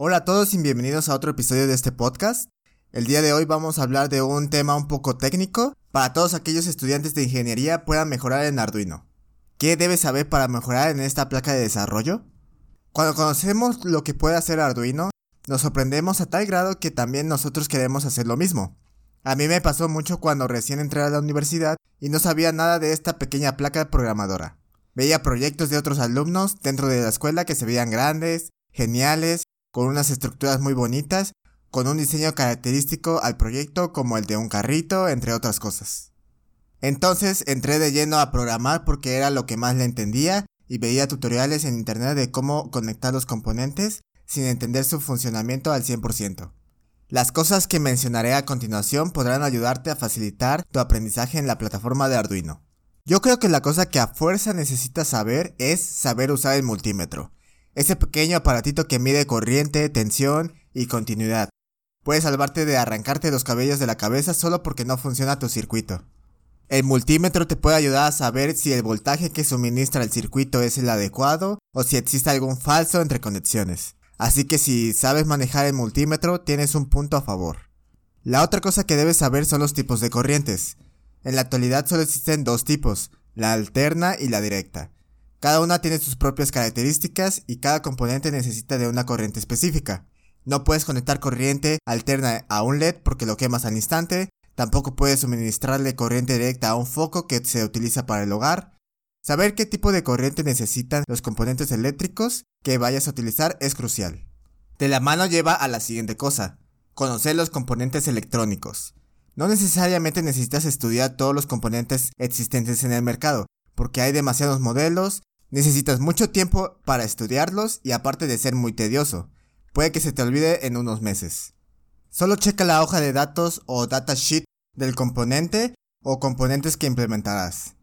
Hola a todos y bienvenidos a otro episodio de este podcast. El día de hoy vamos a hablar de un tema un poco técnico para todos aquellos estudiantes de ingeniería puedan mejorar en Arduino. ¿Qué debes saber para mejorar en esta placa de desarrollo? Cuando conocemos lo que puede hacer Arduino, nos sorprendemos a tal grado que también nosotros queremos hacer lo mismo. A mí me pasó mucho cuando recién entré a la universidad y no sabía nada de esta pequeña placa programadora. Veía proyectos de otros alumnos dentro de la escuela que se veían grandes, geniales, con unas estructuras muy bonitas, con un diseño característico al proyecto como el de un carrito, entre otras cosas. Entonces entré de lleno a programar porque era lo que más le entendía y veía tutoriales en internet de cómo conectar los componentes sin entender su funcionamiento al 100%. Las cosas que mencionaré a continuación podrán ayudarte a facilitar tu aprendizaje en la plataforma de Arduino. Yo creo que la cosa que a fuerza necesitas saber es saber usar el multímetro. Ese pequeño aparatito que mide corriente, tensión y continuidad. Puede salvarte de arrancarte los cabellos de la cabeza solo porque no funciona tu circuito. El multímetro te puede ayudar a saber si el voltaje que suministra el circuito es el adecuado o si existe algún falso entre conexiones. Así que si sabes manejar el multímetro tienes un punto a favor. La otra cosa que debes saber son los tipos de corrientes. En la actualidad solo existen dos tipos, la alterna y la directa. Cada una tiene sus propias características y cada componente necesita de una corriente específica. No puedes conectar corriente alterna a un LED porque lo quemas al instante, tampoco puedes suministrarle corriente directa a un foco que se utiliza para el hogar. Saber qué tipo de corriente necesitan los componentes eléctricos que vayas a utilizar es crucial. De la mano lleva a la siguiente cosa, conocer los componentes electrónicos. No necesariamente necesitas estudiar todos los componentes existentes en el mercado, porque hay demasiados modelos Necesitas mucho tiempo para estudiarlos y aparte de ser muy tedioso, puede que se te olvide en unos meses. Solo checa la hoja de datos o datasheet del componente o componentes que implementarás.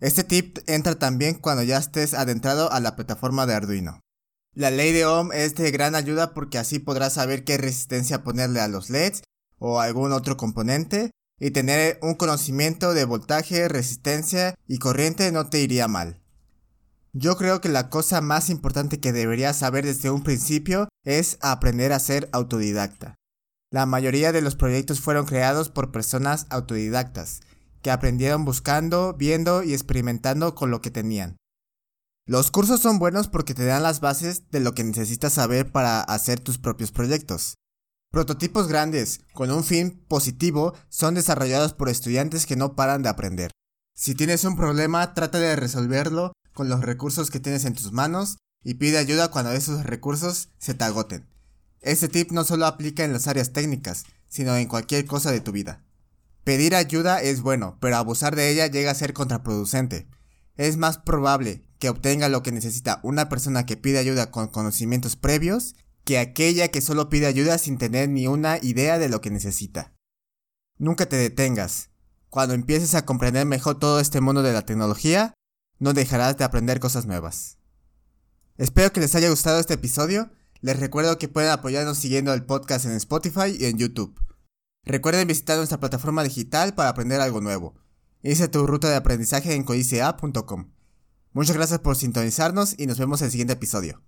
Este tip entra también cuando ya estés adentrado a la plataforma de Arduino. La ley de Ohm es de gran ayuda porque así podrás saber qué resistencia ponerle a los LEDs o algún otro componente y tener un conocimiento de voltaje, resistencia y corriente no te iría mal. Yo creo que la cosa más importante que deberías saber desde un principio es aprender a ser autodidacta. La mayoría de los proyectos fueron creados por personas autodidactas, que aprendieron buscando, viendo y experimentando con lo que tenían. Los cursos son buenos porque te dan las bases de lo que necesitas saber para hacer tus propios proyectos. Prototipos grandes, con un fin positivo, son desarrollados por estudiantes que no paran de aprender. Si tienes un problema, trata de resolverlo con los recursos que tienes en tus manos y pide ayuda cuando esos recursos se te agoten. Este tip no solo aplica en las áreas técnicas, sino en cualquier cosa de tu vida. Pedir ayuda es bueno, pero abusar de ella llega a ser contraproducente. Es más probable que obtenga lo que necesita una persona que pide ayuda con conocimientos previos que aquella que solo pide ayuda sin tener ni una idea de lo que necesita. Nunca te detengas. Cuando empieces a comprender mejor todo este mundo de la tecnología, no dejarás de aprender cosas nuevas. Espero que les haya gustado este episodio. Les recuerdo que pueden apoyarnos siguiendo el podcast en Spotify y en YouTube. Recuerden visitar nuestra plataforma digital para aprender algo nuevo. Inicia tu ruta de aprendizaje en codicea.com. Muchas gracias por sintonizarnos y nos vemos en el siguiente episodio.